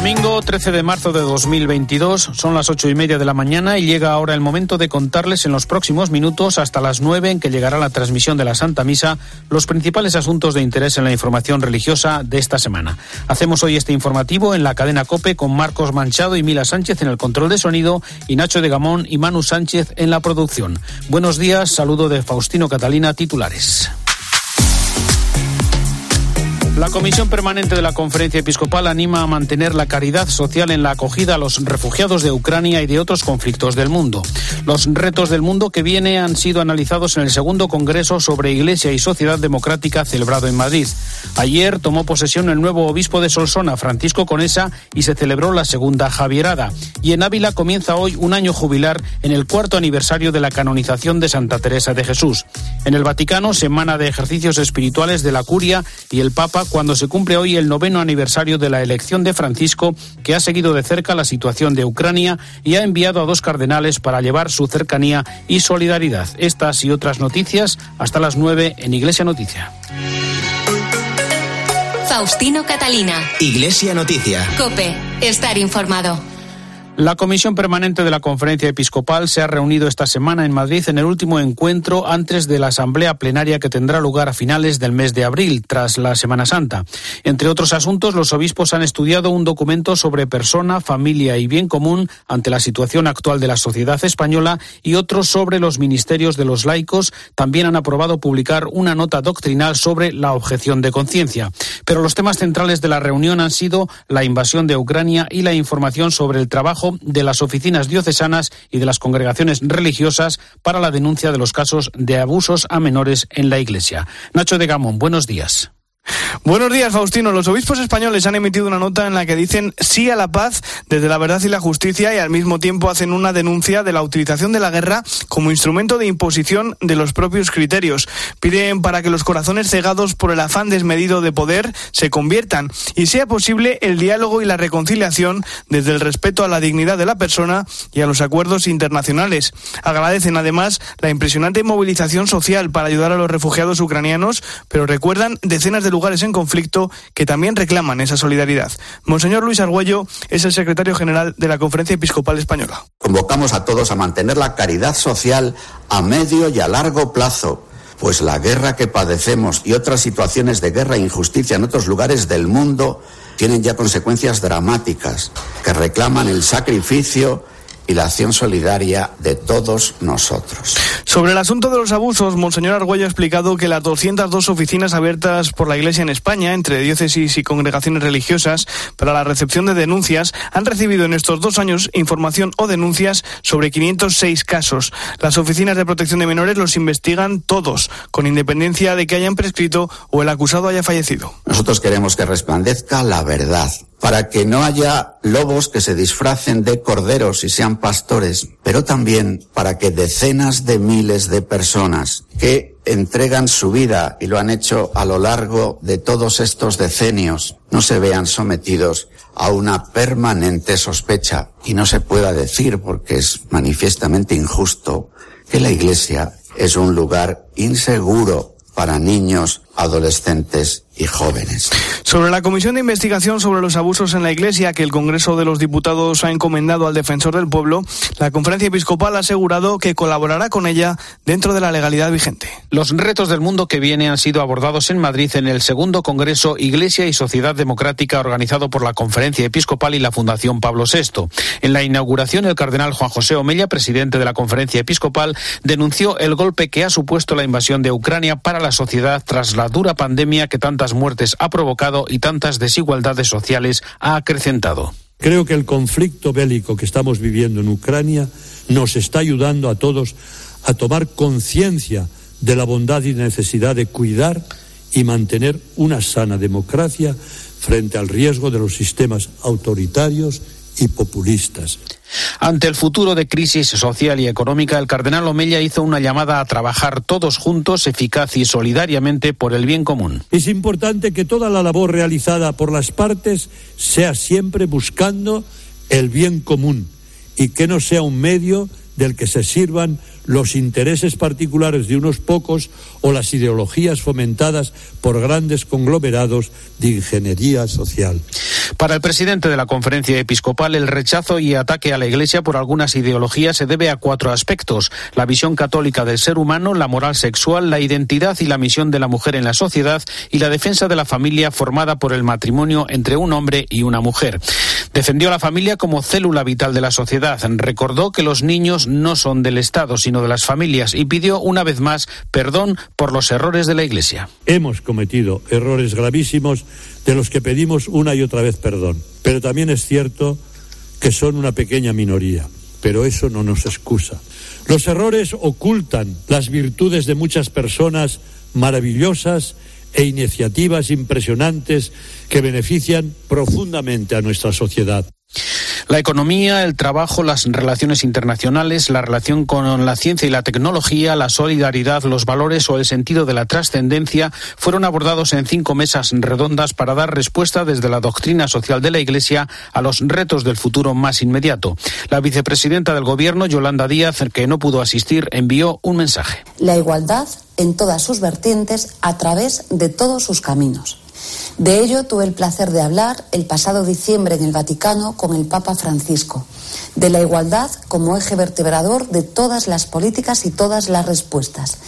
Domingo 13 de marzo de 2022, son las ocho y media de la mañana y llega ahora el momento de contarles en los próximos minutos, hasta las nueve en que llegará la transmisión de la Santa Misa, los principales asuntos de interés en la información religiosa de esta semana. Hacemos hoy este informativo en la cadena Cope con Marcos Manchado y Mila Sánchez en el control de sonido y Nacho de Gamón y Manu Sánchez en la producción. Buenos días, saludo de Faustino Catalina, titulares. La Comisión Permanente de la Conferencia Episcopal anima a mantener la caridad social en la acogida a los refugiados de Ucrania y de otros conflictos del mundo. Los retos del mundo que viene han sido analizados en el segundo Congreso sobre Iglesia y Sociedad Democrática celebrado en Madrid. Ayer tomó posesión el nuevo obispo de Solsona, Francisco Conesa, y se celebró la segunda Javierada. Y en Ávila comienza hoy un año jubilar en el cuarto aniversario de la canonización de Santa Teresa de Jesús. En el Vaticano, semana de ejercicios espirituales de la Curia y el Papa cuando se cumple hoy el noveno aniversario de la elección de Francisco, que ha seguido de cerca la situación de Ucrania y ha enviado a dos cardenales para llevar su cercanía y solidaridad. Estas y otras noticias hasta las nueve en Iglesia Noticia. Faustino Catalina. Iglesia Noticia. Cope, estar informado. La Comisión Permanente de la Conferencia Episcopal se ha reunido esta semana en Madrid en el último encuentro antes de la Asamblea Plenaria que tendrá lugar a finales del mes de abril, tras la Semana Santa. Entre otros asuntos, los obispos han estudiado un documento sobre persona, familia y bien común ante la situación actual de la sociedad española y otros sobre los ministerios de los laicos. También han aprobado publicar una nota doctrinal sobre la objeción de conciencia. Pero los temas centrales de la reunión han sido la invasión de Ucrania y la información sobre el trabajo de las oficinas diocesanas y de las congregaciones religiosas para la denuncia de los casos de abusos a menores en la Iglesia. Nacho de Gamón, buenos días. Buenos días, Faustino. Los obispos españoles han emitido una nota en la que dicen sí a la paz desde la verdad y la justicia y al mismo tiempo hacen una denuncia de la utilización de la guerra como instrumento de imposición de los propios criterios. Piden para que los corazones cegados por el afán desmedido de poder se conviertan y sea posible el diálogo y la reconciliación desde el respeto a la dignidad de la persona y a los acuerdos internacionales. Agradecen además la impresionante movilización social para ayudar a los refugiados ucranianos, pero recuerdan decenas de lugares en conflicto que también reclaman esa solidaridad. Monseñor Luis Argüello es el secretario general de la Conferencia Episcopal Española. Convocamos a todos a mantener la caridad social a medio y a largo plazo pues la guerra que padecemos y otras situaciones de guerra e injusticia en otros lugares del mundo tienen ya consecuencias dramáticas que reclaman el sacrificio y la acción solidaria de todos nosotros. Sobre el asunto de los abusos, Monseñor Argüello ha explicado que las 202 oficinas abiertas por la Iglesia en España, entre diócesis y congregaciones religiosas, para la recepción de denuncias, han recibido en estos dos años información o denuncias sobre 506 casos. Las oficinas de protección de menores los investigan todos, con independencia de que hayan prescrito o el acusado haya fallecido. Nosotros queremos que resplandezca la verdad para que no haya lobos que se disfracen de corderos y sean pastores, pero también para que decenas de miles de personas que entregan su vida y lo han hecho a lo largo de todos estos decenios no se vean sometidos a una permanente sospecha. Y no se pueda decir porque es manifiestamente injusto que la Iglesia es un lugar inseguro para niños, adolescentes y jóvenes. Sobre la comisión de investigación sobre los abusos en la Iglesia que el Congreso de los Diputados ha encomendado al defensor del pueblo, la Conferencia Episcopal ha asegurado que colaborará con ella dentro de la legalidad vigente. Los retos del mundo que viene han sido abordados en Madrid en el segundo Congreso Iglesia y Sociedad Democrática organizado por la Conferencia Episcopal y la Fundación Pablo VI. En la inauguración, el cardenal Juan José Omella, presidente de la Conferencia Episcopal, denunció el golpe que ha supuesto la invasión de Ucrania para la sociedad tras la dura pandemia que tantas muertes ha provocado y tantas desigualdades sociales ha acrecentado. Creo que el conflicto bélico que estamos viviendo en Ucrania nos está ayudando a todos a tomar conciencia de la bondad y necesidad de cuidar y mantener una sana democracia frente al riesgo de los sistemas autoritarios y populistas. Ante el futuro de crisis social y económica, el cardenal Omella hizo una llamada a trabajar todos juntos, eficaz y solidariamente por el bien común. Es importante que toda la labor realizada por las partes sea siempre buscando el bien común y que no sea un medio del que se sirvan los intereses particulares de unos pocos o las ideologías fomentadas por grandes conglomerados de ingeniería social. Para el presidente de la conferencia episcopal, el rechazo y ataque a la Iglesia por algunas ideologías se debe a cuatro aspectos. La visión católica del ser humano, la moral sexual, la identidad y la misión de la mujer en la sociedad y la defensa de la familia formada por el matrimonio entre un hombre y una mujer. Defendió la familia como célula vital de la sociedad. Recordó que los niños no son del Estado, sino de las familias y pidió una vez más perdón por los errores de la Iglesia. Hemos cometido errores gravísimos de los que pedimos una y otra vez perdón. Pero también es cierto que son una pequeña minoría. Pero eso no nos excusa. Los errores ocultan las virtudes de muchas personas maravillosas e iniciativas impresionantes que benefician profundamente a nuestra sociedad. La economía, el trabajo, las relaciones internacionales, la relación con la ciencia y la tecnología, la solidaridad, los valores o el sentido de la trascendencia fueron abordados en cinco mesas redondas para dar respuesta desde la doctrina social de la Iglesia a los retos del futuro más inmediato. La vicepresidenta del Gobierno, Yolanda Díaz, que no pudo asistir, envió un mensaje. La igualdad en todas sus vertientes a través de todos sus caminos. De ello tuve el placer de hablar el pasado diciembre en el Vaticano con el Papa Francisco, de la igualdad como eje vertebrador de todas las políticas y todas las respuestas.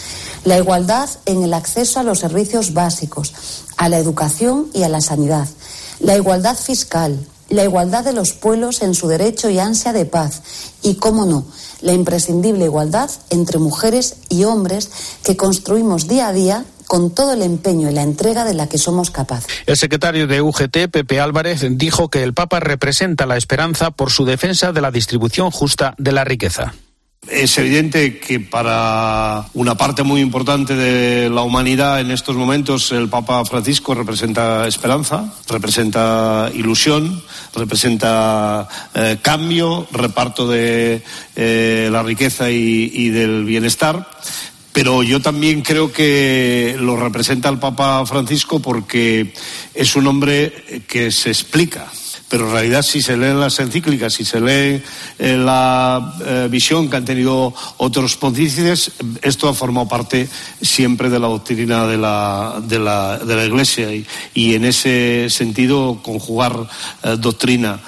La igualdad en el acceso a los servicios básicos, a la educación y a la sanidad. La igualdad fiscal, la igualdad de los pueblos en su derecho y ansia de paz. Y, cómo no, la imprescindible igualdad entre mujeres y hombres que construimos día a día con todo el empeño y la entrega de la que somos capaces. El secretario de UGT, Pepe Álvarez, dijo que el Papa representa la esperanza por su defensa de la distribución justa de la riqueza. Es evidente que para una parte muy importante de la humanidad en estos momentos el Papa Francisco representa esperanza, representa ilusión, representa eh, cambio, reparto de eh, la riqueza y, y del bienestar pero yo también creo que lo representa el Papa Francisco porque es un hombre que se explica. Pero en realidad si se leen las encíclicas, si se lee eh, la eh, visión que han tenido otros pontífices, esto ha formado parte siempre de la doctrina de la, de la, de la Iglesia y, y, en ese sentido conjugar eh, doctrina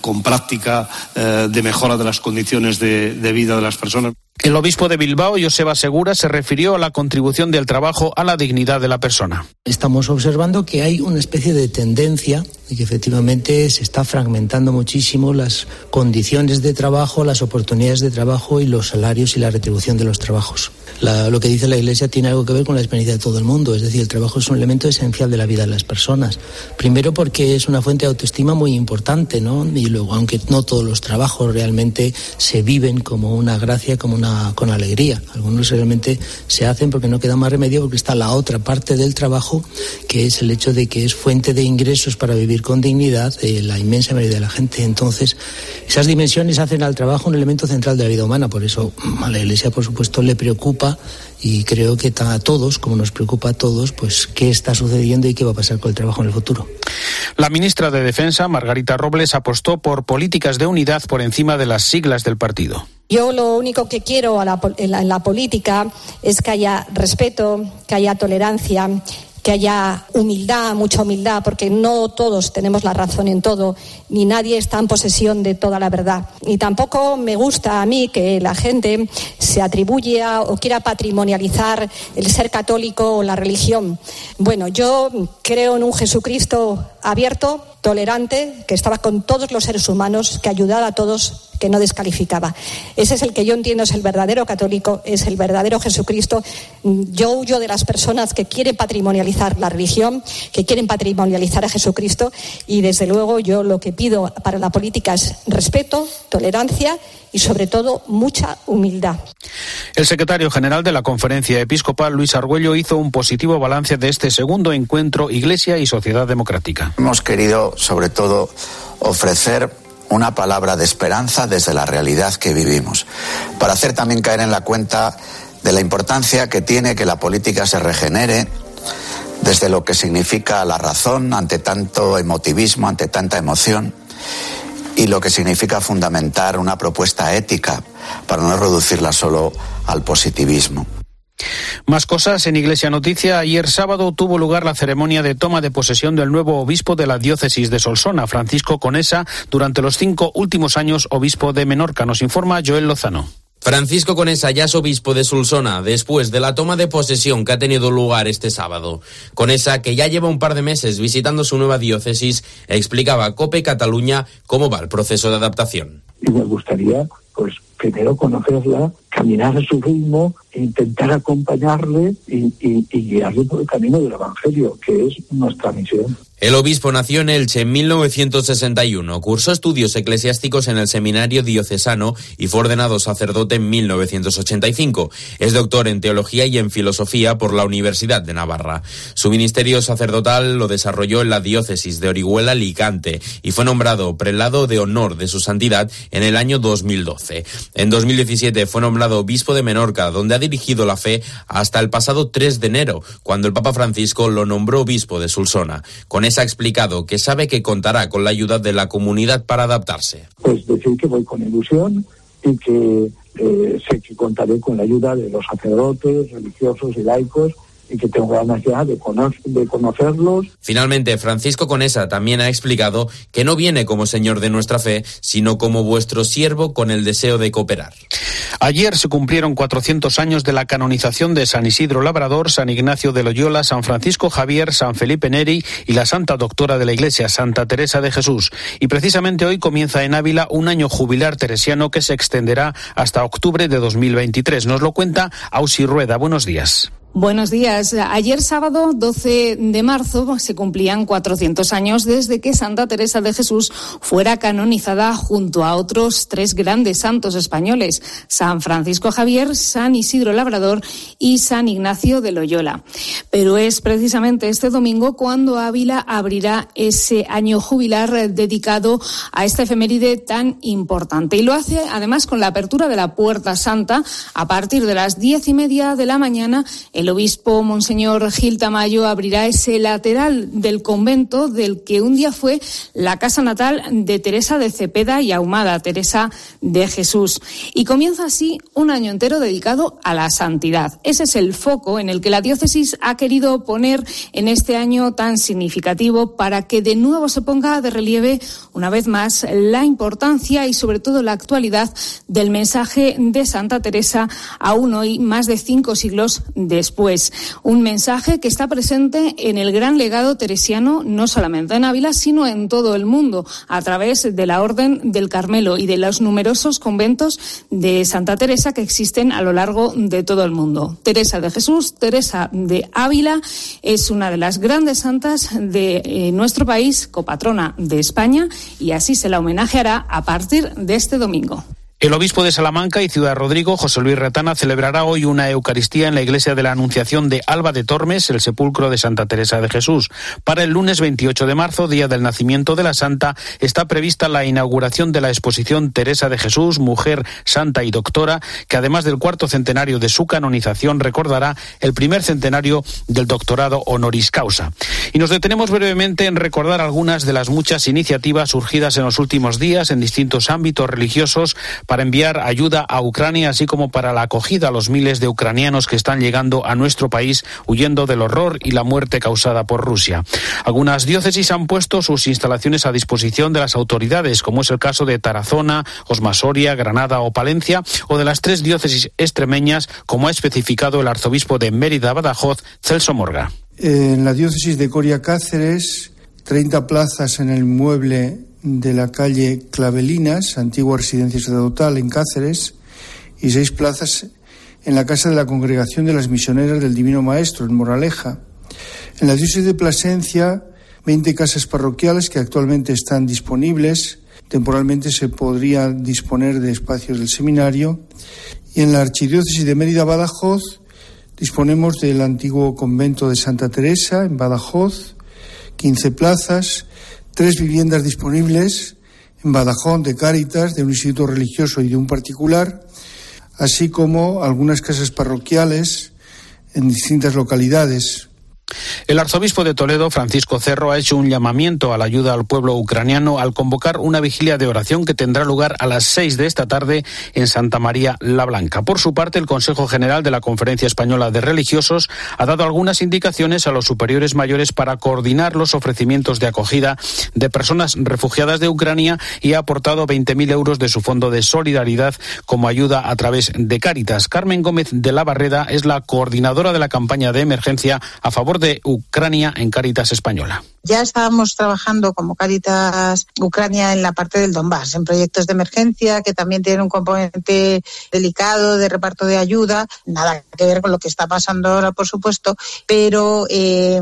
con práctica de mejora de las condiciones de, de vida de las personas. El obispo de Bilbao, Joseba Segura, se refirió a la contribución del trabajo a la dignidad de la persona. Estamos observando que hay una especie de tendencia y que efectivamente se está fragmentando muchísimo las condiciones de trabajo, las oportunidades de trabajo y los salarios y la retribución de los trabajos. La, lo que dice la Iglesia tiene algo que ver con la experiencia de todo el mundo, es decir, el trabajo es un elemento esencial de la vida de las personas. Primero porque es una fuente de autoestima muy importante, ¿no? Y luego, aunque no todos los trabajos realmente se viven como una gracia, como una con alegría. Algunos realmente se hacen porque no queda más remedio porque está la otra parte del trabajo, que es el hecho de que es fuente de ingresos para vivir con dignidad de la inmensa mayoría de la gente. Entonces, esas dimensiones hacen al trabajo un elemento central de la vida humana. Por eso a la Iglesia, por supuesto, le preocupa y creo que a todos, como nos preocupa a todos, pues qué está sucediendo y qué va a pasar con el trabajo en el futuro. La ministra de Defensa, Margarita Robles, apostó por políticas de unidad por encima de las siglas del partido. Yo lo único que quiero la, en, la, en la política es que haya respeto, que haya tolerancia, que haya humildad, mucha humildad, porque no todos tenemos la razón en todo, ni nadie está en posesión de toda la verdad. Y tampoco me gusta a mí que la gente se atribuya o quiera patrimonializar el ser católico o la religión. Bueno, yo creo en un Jesucristo abierto, tolerante, que estaba con todos los seres humanos, que ayudaba a todos, que no descalificaba. Ese es el que yo entiendo es el verdadero católico, es el verdadero Jesucristo. Yo huyo de las personas que quieren patrimonializar la religión, que quieren patrimonializar a Jesucristo y desde luego yo lo que pido para la política es respeto, tolerancia y sobre todo mucha humildad. El secretario general de la Conferencia Episcopal, Luis Argüello, hizo un positivo balance de este segundo encuentro Iglesia y Sociedad Democrática. Hemos querido, sobre todo, ofrecer una palabra de esperanza desde la realidad que vivimos, para hacer también caer en la cuenta de la importancia que tiene que la política se regenere desde lo que significa la razón ante tanto emotivismo, ante tanta emoción y lo que significa fundamentar una propuesta ética para no reducirla solo al positivismo. Más cosas en Iglesia Noticia. Ayer sábado tuvo lugar la ceremonia de toma de posesión del nuevo obispo de la diócesis de Solsona, Francisco Conesa, durante los cinco últimos años obispo de Menorca. Nos informa Joel Lozano. Francisco Conesa ya es obispo de Sulsona después de la toma de posesión que ha tenido lugar este sábado. Conesa, que ya lleva un par de meses visitando su nueva diócesis, explicaba a COPE Cataluña cómo va el proceso de adaptación. Y me gustaría, pues, primero conocerla, caminar a su ritmo, intentar acompañarle y, guiarle por el camino del Evangelio, que es nuestra misión. El obispo nació en Elche en 1961, cursó estudios eclesiásticos en el seminario diocesano y fue ordenado sacerdote en 1985. Es doctor en teología y en filosofía por la Universidad de Navarra. Su ministerio sacerdotal lo desarrolló en la diócesis de Orihuela Alicante y fue nombrado prelado de honor de su santidad en el año 2012. En 2017 fue nombrado obispo de Menorca, donde ha dirigido la fe hasta el pasado 3 de enero, cuando el Papa Francisco lo nombró obispo de Sulsona. Con ha explicado que sabe que contará con la ayuda de la comunidad para adaptarse. Pues decir que voy con ilusión y que eh, sé que contaré con la ayuda de los sacerdotes, religiosos y laicos y que tengo ganas ya de, de conocerlos. Finalmente, Francisco Conesa también ha explicado que no viene como Señor de nuestra fe, sino como vuestro siervo con el deseo de cooperar. Ayer se cumplieron 400 años de la canonización de San Isidro Labrador, San Ignacio de Loyola, San Francisco Javier, San Felipe Neri y la Santa Doctora de la Iglesia, Santa Teresa de Jesús. Y precisamente hoy comienza en Ávila un año jubilar teresiano que se extenderá hasta octubre de 2023. Nos lo cuenta Ausi Rueda. Buenos días. Buenos días. Ayer sábado 12 de marzo se cumplían 400 años desde que Santa Teresa de Jesús fuera canonizada junto a otros tres grandes santos españoles, San Francisco Javier, San Isidro Labrador y San Ignacio de Loyola. Pero es precisamente este domingo cuando Ávila abrirá ese año jubilar dedicado a esta efeméride tan importante. Y lo hace además con la apertura de la Puerta Santa a partir de las diez y media de la mañana el obispo Monseñor Gil Tamayo abrirá ese lateral del convento del que un día fue la casa natal de Teresa de Cepeda y Ahumada, Teresa de Jesús. Y comienza así un año entero dedicado a la santidad. Ese es el foco en el que la diócesis ha querido poner en este año tan significativo para que de nuevo se ponga de relieve una vez más la importancia y sobre todo la actualidad del mensaje de Santa Teresa aún hoy más de cinco siglos después pues Un mensaje que está presente en el gran legado teresiano, no solamente en Ávila, sino en todo el mundo, a través de la Orden del Carmelo y de los numerosos conventos de Santa Teresa que existen a lo largo de todo el mundo. Teresa de Jesús, Teresa de Ávila, es una de las grandes santas de eh, nuestro país, copatrona de España, y así se la homenajeará a partir de este domingo. El obispo de Salamanca y Ciudad Rodrigo, José Luis Retana, celebrará hoy una Eucaristía en la iglesia de la Anunciación de Alba de Tormes, el sepulcro de Santa Teresa de Jesús. Para el lunes 28 de marzo, día del nacimiento de la Santa, está prevista la inauguración de la exposición Teresa de Jesús, mujer santa y doctora, que además del cuarto centenario de su canonización, recordará el primer centenario del doctorado honoris causa. Y nos detenemos brevemente en recordar algunas de las muchas iniciativas surgidas en los últimos días en distintos ámbitos religiosos para enviar ayuda a Ucrania, así como para la acogida a los miles de ucranianos que están llegando a nuestro país huyendo del horror y la muerte causada por Rusia. Algunas diócesis han puesto sus instalaciones a disposición de las autoridades, como es el caso de Tarazona, Osmasoria, Granada o Palencia, o de las tres diócesis extremeñas, como ha especificado el arzobispo de Mérida, Badajoz, Celso Morga. En la diócesis de Coria Cáceres, 30 plazas en el mueble de la calle Clavelinas, antigua residencia sacerdotal en Cáceres, y seis plazas en la casa de la Congregación de las Misioneras del Divino Maestro, en Moraleja. En la diócesis de Plasencia, 20 casas parroquiales que actualmente están disponibles. Temporalmente se podría disponer de espacios del seminario. Y en la archidiócesis de Mérida, Badajoz, disponemos del antiguo convento de Santa Teresa, en Badajoz, 15 plazas tres viviendas disponibles en Badajoz de Cáritas, de un instituto religioso y de un particular, así como algunas casas parroquiales en distintas localidades. El arzobispo de Toledo, Francisco Cerro, ha hecho un llamamiento a la ayuda al pueblo ucraniano al convocar una vigilia de oración que tendrá lugar a las seis de esta tarde en Santa María la Blanca. Por su parte, el Consejo General de la Conferencia Española de Religiosos ha dado algunas indicaciones a los superiores mayores para coordinar los ofrecimientos de acogida de personas refugiadas de Ucrania y ha aportado 20.000 euros de su fondo de solidaridad como ayuda a través de Cáritas. Carmen Gómez de la Barreda es la coordinadora de la campaña de emergencia a favor de Ucrania en Cáritas Española. Ya estábamos trabajando como Caritas Ucrania en la parte del Donbass, en proyectos de emergencia que también tienen un componente delicado de reparto de ayuda, nada que ver con lo que está pasando ahora, por supuesto, pero eh,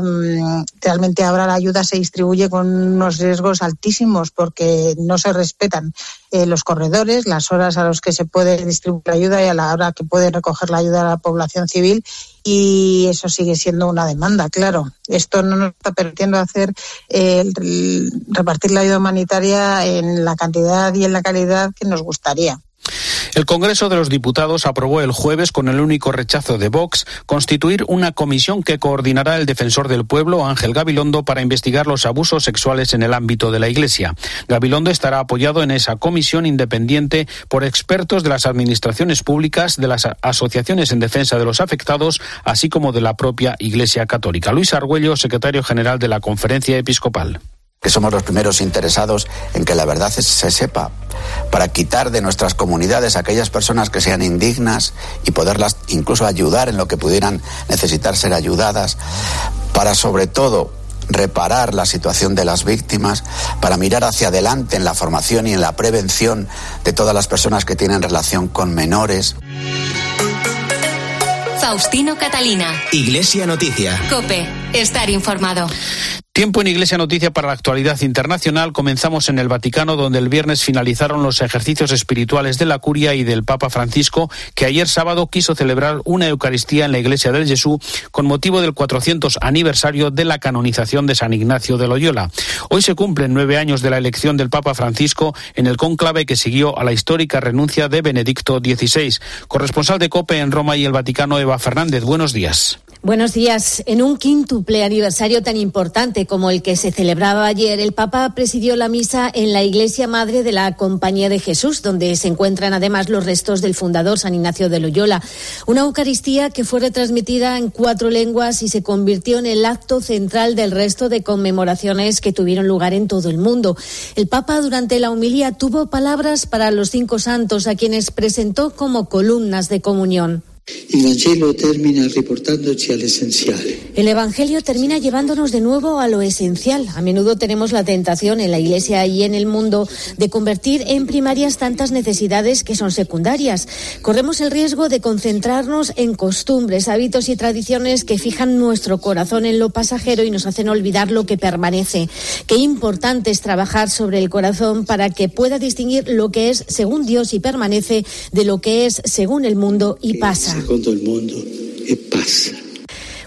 realmente ahora la ayuda se distribuye con unos riesgos altísimos porque no se respetan eh, los corredores, las horas a las que se puede distribuir la ayuda y a la hora que puede recoger la ayuda a la población civil y eso sigue siendo una demanda, claro. Esto no nos está permitiendo hacer eh, repartir la ayuda humanitaria en la cantidad y en la calidad que nos gustaría. El Congreso de los Diputados aprobó el jueves, con el único rechazo de Vox, constituir una comisión que coordinará el defensor del pueblo, Ángel Gabilondo, para investigar los abusos sexuales en el ámbito de la Iglesia. Gabilondo estará apoyado en esa comisión independiente por expertos de las administraciones públicas, de las asociaciones en defensa de los afectados, así como de la propia Iglesia Católica. Luis Argüello, secretario general de la Conferencia Episcopal que somos los primeros interesados en que la verdad se sepa, para quitar de nuestras comunidades a aquellas personas que sean indignas y poderlas incluso ayudar en lo que pudieran necesitar ser ayudadas, para sobre todo reparar la situación de las víctimas, para mirar hacia adelante en la formación y en la prevención de todas las personas que tienen relación con menores. Faustino Catalina. Iglesia Noticia. Cope. Estar informado. Tiempo en Iglesia Noticia para la actualidad internacional. Comenzamos en el Vaticano, donde el viernes finalizaron los ejercicios espirituales de la Curia y del Papa Francisco, que ayer sábado quiso celebrar una Eucaristía en la Iglesia del Jesús con motivo del 400 aniversario de la canonización de San Ignacio de Loyola. Hoy se cumplen nueve años de la elección del Papa Francisco en el cónclave que siguió a la histórica renuncia de Benedicto XVI. Corresponsal de COPE en Roma y el Vaticano, Eva Fernández. Buenos días. Buenos días. En un quíntuple aniversario tan importante como el que se celebraba ayer, el Papa presidió la misa en la Iglesia Madre de la Compañía de Jesús, donde se encuentran además los restos del fundador San Ignacio de Loyola. Una Eucaristía que fue retransmitida en cuatro lenguas y se convirtió en el acto central del resto de conmemoraciones que tuvieron lugar en todo el mundo. El Papa durante la humilía tuvo palabras para los cinco santos, a quienes presentó como columnas de comunión. El Evangelio termina reportándoci al esencial. El Evangelio termina llevándonos de nuevo a lo esencial. A menudo tenemos la tentación en la Iglesia y en el mundo de convertir en primarias tantas necesidades que son secundarias. Corremos el riesgo de concentrarnos en costumbres, hábitos y tradiciones que fijan nuestro corazón en lo pasajero y nos hacen olvidar lo que permanece. Qué importante es trabajar sobre el corazón para que pueda distinguir lo que es según Dios y permanece de lo que es según el mundo y pasa. Secondo il mondo e passa.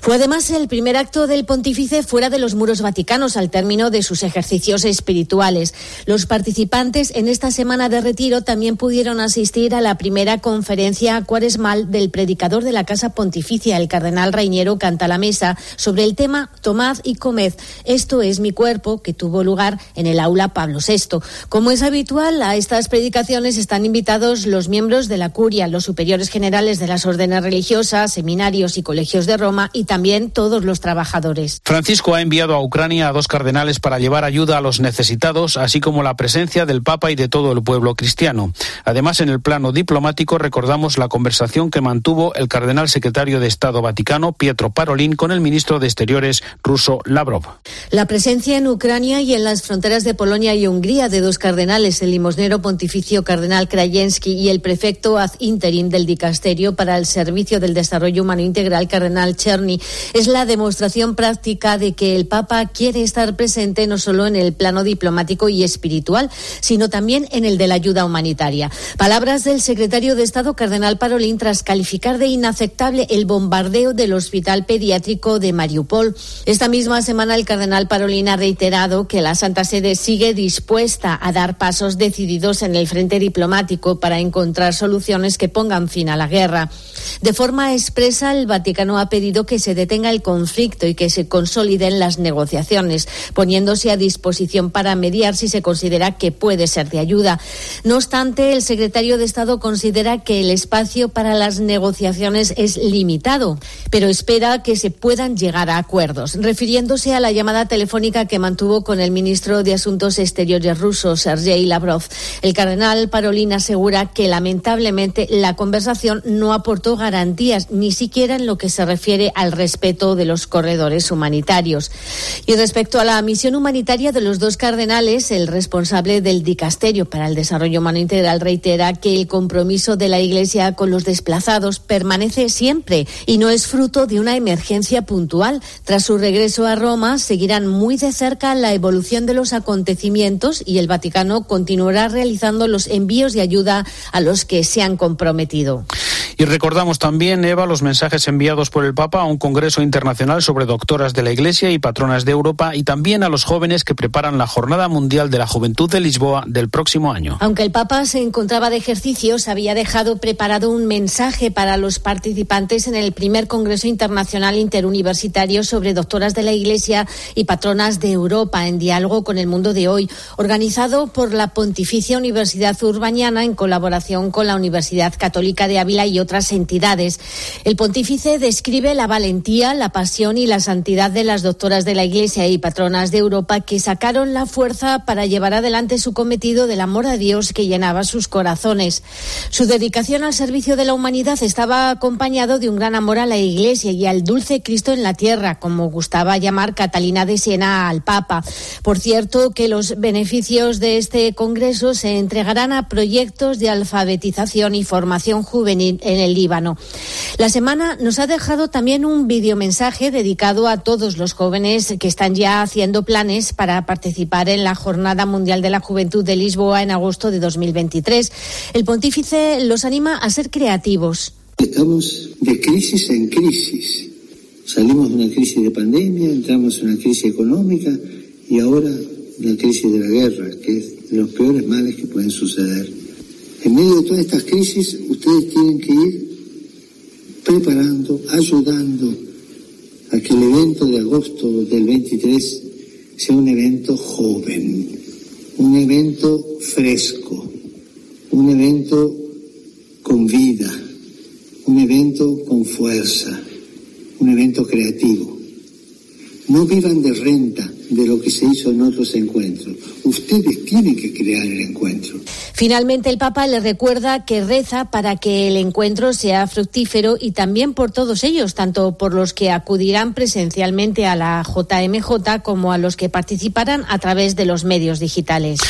Fue además el primer acto del pontífice fuera de los muros vaticanos al término de sus ejercicios espirituales. Los participantes en esta semana de retiro también pudieron asistir a la primera conferencia cuaresmal del predicador de la Casa Pontificia, el cardenal Reiniero Canta la Mesa, sobre el tema Tomad y comed. Esto es mi cuerpo, que tuvo lugar en el aula Pablo VI. Como es habitual, a estas predicaciones están invitados los miembros de la curia, los superiores generales de las órdenes religiosas, seminarios y colegios de Roma y también todos los trabajadores. Francisco ha enviado a Ucrania a dos cardenales para llevar ayuda a los necesitados, así como la presencia del Papa y de todo el pueblo cristiano. Además, en el plano diplomático, recordamos la conversación que mantuvo el cardenal secretario de Estado Vaticano, Pietro Parolin, con el ministro de Exteriores ruso Lavrov. La presencia en Ucrania y en las fronteras de Polonia y Hungría de dos cardenales, el limosnero pontificio cardenal Krajewski y el prefecto ad interim del dicasterio para el Servicio del Desarrollo Humano Integral, cardenal Cherny, es la demostración práctica de que el Papa quiere estar presente no solo en el plano diplomático y espiritual, sino también en el de la ayuda humanitaria. Palabras del secretario de Estado, Cardenal Parolín, tras calificar de inaceptable el bombardeo del hospital pediátrico de Mariupol. Esta misma semana, el Cardenal Parolín ha reiterado que la Santa Sede sigue dispuesta a dar pasos decididos en el frente diplomático para encontrar soluciones que pongan fin a la guerra. De forma expresa, el Vaticano ha pedido que se se detenga el conflicto y que se consoliden las negociaciones, poniéndose a disposición para mediar si se considera que puede ser de ayuda. No obstante, el secretario de Estado considera que el espacio para las negociaciones es limitado, pero espera que se puedan llegar a acuerdos. Refiriéndose a la llamada telefónica que mantuvo con el ministro de Asuntos Exteriores ruso, Sergei Lavrov, el cardenal Parolin asegura que lamentablemente la conversación no aportó garantías, ni siquiera en lo que se refiere al respeto de los corredores humanitarios. Y respecto a la misión humanitaria de los dos cardenales, el responsable del Dicasterio para el Desarrollo Humano Integral reitera que el compromiso de la Iglesia con los desplazados permanece siempre y no es fruto de una emergencia puntual. Tras su regreso a Roma, seguirán muy de cerca la evolución de los acontecimientos y el Vaticano continuará realizando los envíos de ayuda a los que se han comprometido. Y recordamos también, Eva, los mensajes enviados por el Papa a un Congreso Internacional sobre doctoras de la Iglesia y patronas de Europa y también a los jóvenes que preparan la Jornada Mundial de la Juventud de Lisboa del próximo año. Aunque el Papa se encontraba de ejercicios, había dejado preparado un mensaje para los participantes en el primer Congreso Internacional Interuniversitario sobre doctoras de la Iglesia y patronas de Europa en diálogo con el mundo de hoy, organizado por la Pontificia Universidad Urbaniana en colaboración con la Universidad Católica de Ávila y otras entidades. El pontífice describe la valentía, la pasión y la santidad de las doctoras de la Iglesia y patronas de Europa que sacaron la fuerza para llevar adelante su cometido del amor a Dios que llenaba sus corazones. Su dedicación al servicio de la humanidad estaba acompañado de un gran amor a la Iglesia y al dulce Cristo en la tierra, como gustaba llamar Catalina de Siena al Papa. Por cierto, que los beneficios de este Congreso se entregarán a proyectos de alfabetización y formación juvenil en el Líbano. La semana nos ha dejado también un videomensaje dedicado a todos los jóvenes que están ya haciendo planes para participar en la Jornada Mundial de la Juventud de Lisboa en agosto de 2023. El pontífice los anima a ser creativos. Estamos de crisis en crisis. Salimos de una crisis de pandemia, entramos en una crisis económica y ahora la crisis de la guerra, que es de los peores males que pueden suceder. En medio de todas estas crisis, ustedes tienen que ir preparando, ayudando a que el evento de agosto del 23 sea un evento joven, un evento fresco, un evento con vida, un evento con fuerza, un evento creativo. No vivan de renta de lo que se hizo en otros encuentros. Ustedes tienen que crear el encuentro. Finalmente, el Papa le recuerda que reza para que el encuentro sea fructífero y también por todos ellos, tanto por los que acudirán presencialmente a la JMJ como a los que participarán a través de los medios digitales.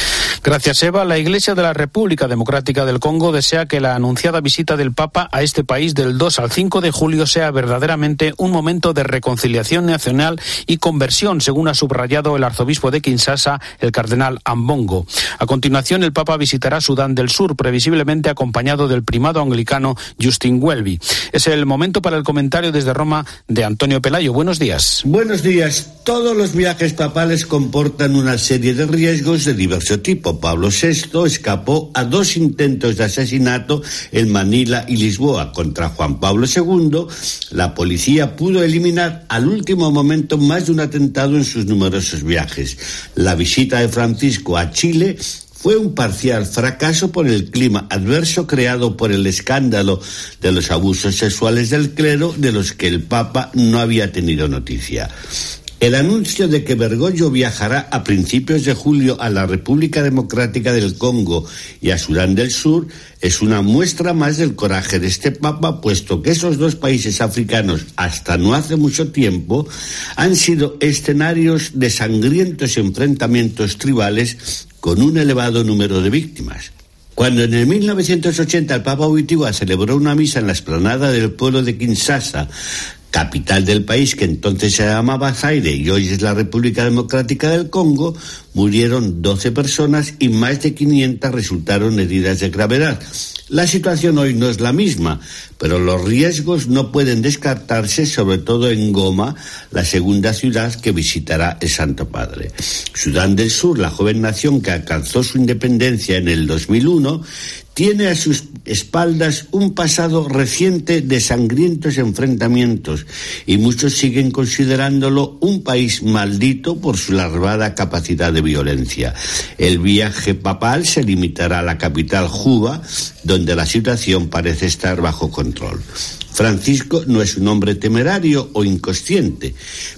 Gracias, Eva. La Iglesia de la República Democrática del Congo desea que la anunciada visita del Papa a este país del 2 al 5 de julio sea verdaderamente un momento de reconciliación nacional y conversión, según ha subrayado el arzobispo de Kinshasa, el cardenal Ambongo. A continuación, el Papa visitará Sudán del Sur, previsiblemente acompañado del primado anglicano Justin Welby. Es el momento para el comentario desde Roma de Antonio Pelayo. Buenos días. Buenos días. Todos los viajes papales comportan una serie de riesgos de diverso tipo. Pablo VI escapó a dos intentos de asesinato en Manila y Lisboa contra Juan Pablo II. La policía pudo eliminar al último momento más de un atentado en sus numerosos viajes. La visita de Francisco a Chile fue un parcial fracaso por el clima adverso creado por el escándalo de los abusos sexuales del clero de los que el Papa no había tenido noticia. El anuncio de que Bergoglio viajará a principios de julio a la República Democrática del Congo y a Sudán del Sur es una muestra más del coraje de este Papa, puesto que esos dos países africanos, hasta no hace mucho tiempo, han sido escenarios de sangrientos enfrentamientos tribales con un elevado número de víctimas. Cuando en el 1980 el Papa Wojtyła celebró una misa en la esplanada del pueblo de Kinshasa, capital del país que entonces se llamaba Zaire y hoy es la República Democrática del Congo, murieron 12 personas y más de 500 resultaron heridas de gravedad. La situación hoy no es la misma, pero los riesgos no pueden descartarse, sobre todo en Goma, la segunda ciudad que visitará el Santo Padre. Sudán del Sur, la joven nación que alcanzó su independencia en el 2001, tiene a sus espaldas un pasado reciente de sangrientos enfrentamientos y muchos siguen considerándolo un país maldito por su larvada capacidad de violencia. El viaje papal se limitará a la capital Juba, donde la situación parece estar bajo control. Francisco no es un hombre temerario o inconsciente,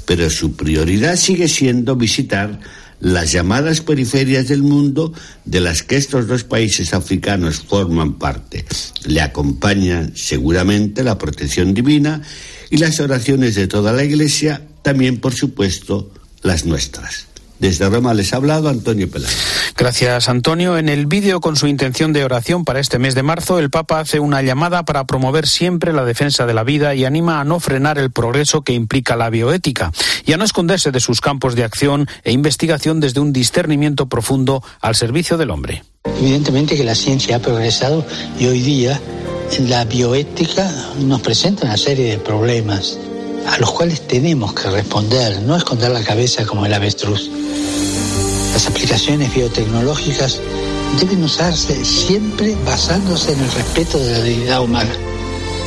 pero su prioridad sigue siendo visitar las llamadas periferias del mundo de las que estos dos países africanos forman parte. Le acompañan seguramente la protección divina y las oraciones de toda la Iglesia, también por supuesto las nuestras. Desde Roma les ha hablado Antonio Peláez. Gracias, Antonio. En el vídeo con su intención de oración para este mes de marzo, el Papa hace una llamada para promover siempre la defensa de la vida y anima a no frenar el progreso que implica la bioética y a no esconderse de sus campos de acción e investigación desde un discernimiento profundo al servicio del hombre. Evidentemente que la ciencia ha progresado y hoy día la bioética nos presenta una serie de problemas a los cuales tenemos que responder, no esconder la cabeza como el avestruz. Las aplicaciones biotecnológicas deben usarse siempre basándose en el respeto de la dignidad humana.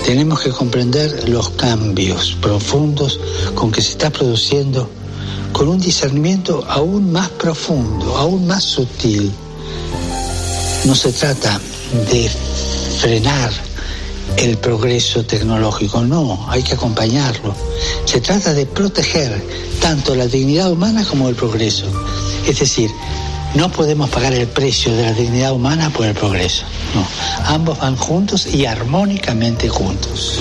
Tenemos que comprender los cambios profundos con que se está produciendo con un discernimiento aún más profundo, aún más sutil. No se trata de frenar el progreso tecnológico, no, hay que acompañarlo. Se trata de proteger tanto la dignidad humana como el progreso. Es decir, no podemos pagar el precio de la dignidad humana por el progreso. No, ambos van juntos y armónicamente juntos.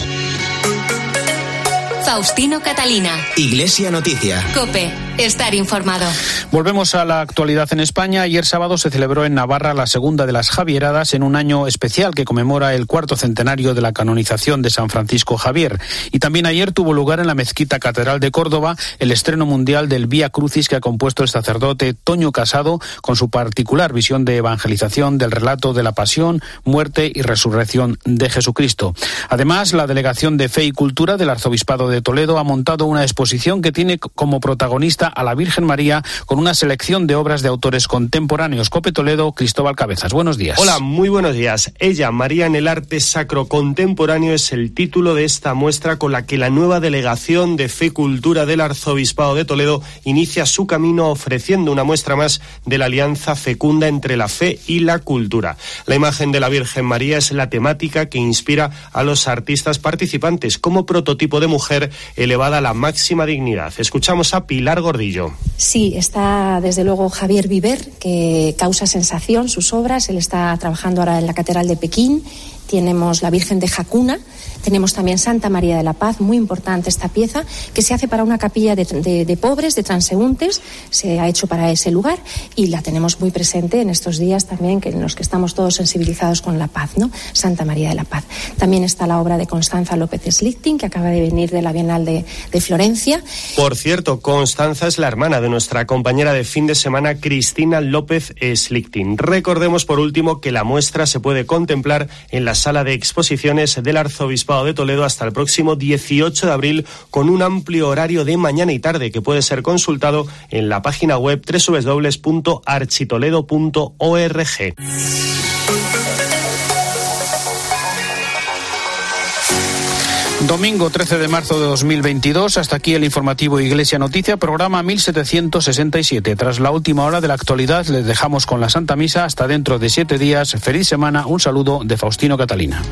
Faustino Catalina. Iglesia Noticia. Cope. Estar informado. Volvemos a la actualidad en España. Ayer sábado se celebró en Navarra la segunda de las Javieradas en un año especial que conmemora el cuarto centenario de la canonización de San Francisco Javier. Y también ayer tuvo lugar en la Mezquita Catedral de Córdoba el estreno mundial del Vía Crucis que ha compuesto el sacerdote Toño Casado con su particular visión de evangelización del relato de la pasión, muerte y resurrección de Jesucristo. Además, la Delegación de Fe y Cultura del Arzobispado de Toledo ha montado una exposición que tiene como protagonista a la Virgen María con una selección de obras de autores contemporáneos. Cope Toledo, Cristóbal Cabezas. Buenos días. Hola, muy buenos días. Ella, María en el arte sacro contemporáneo, es el título de esta muestra con la que la nueva delegación de Fe y Cultura del Arzobispado de Toledo inicia su camino ofreciendo una muestra más de la alianza fecunda entre la fe y la cultura. La imagen de la Virgen María es la temática que inspira a los artistas participantes como prototipo de mujer elevada a la máxima dignidad. Escuchamos a Pilar Sí, está desde luego Javier Viver, que causa sensación sus obras. Él está trabajando ahora en la Catedral de Pekín. Tenemos la Virgen de Jacuna, tenemos también Santa María de la Paz, muy importante esta pieza, que se hace para una capilla de, pobres, de transeúntes, se ha hecho para ese lugar y la tenemos muy presente en estos días también, que en los que estamos todos sensibilizados con la paz, ¿no? Santa María de la Paz. También está la obra de Constanza López Slichting, que acaba de venir de la Bienal de, de Florencia. Por cierto, Constanza es la hermana de nuestra compañera de fin de semana, Cristina López Slichting. Recordemos, por último, que la muestra se puede contemplar en la sala de exposiciones del Arzobispo de Toledo hasta el próximo 18 de abril con un amplio horario de mañana y tarde que puede ser consultado en la página web www.architoledo.org. Domingo 13 de marzo de 2022, hasta aquí el informativo Iglesia Noticia, programa 1767. Tras la última hora de la actualidad, les dejamos con la Santa Misa hasta dentro de siete días. Feliz semana, un saludo de Faustino Catalina.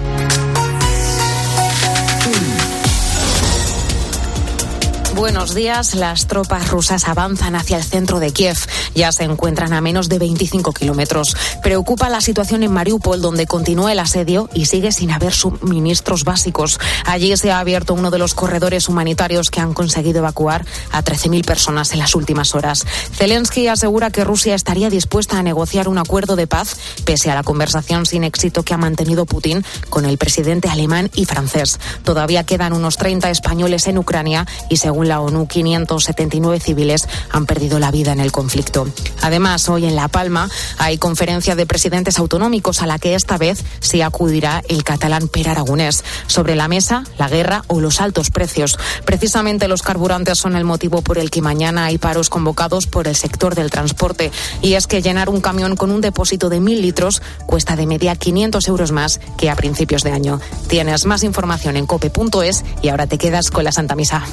Buenos días. Las tropas rusas avanzan hacia el centro de Kiev. Ya se encuentran a menos de 25 kilómetros. Preocupa la situación en Mariupol, donde continúa el asedio y sigue sin haber suministros básicos. Allí se ha abierto uno de los corredores humanitarios que han conseguido evacuar a 13.000 personas en las últimas horas. Zelensky asegura que Rusia estaría dispuesta a negociar un acuerdo de paz, pese a la conversación sin éxito que ha mantenido Putin con el presidente alemán y francés. Todavía quedan unos 30 españoles en Ucrania y, según La ONU, 579 civiles han perdido la vida en el conflicto. Además, hoy en La Palma hay conferencia de presidentes autonómicos a la que esta vez se acudirá el catalán Per Aragonés. Sobre la mesa, la guerra o los altos precios. Precisamente los carburantes son el motivo por el que mañana hay paros convocados por el sector del transporte. Y es que llenar un camión con un depósito de mil litros cuesta de media 500 euros más que a principios de año. Tienes más información en cope.es y ahora te quedas con la Santa Misa.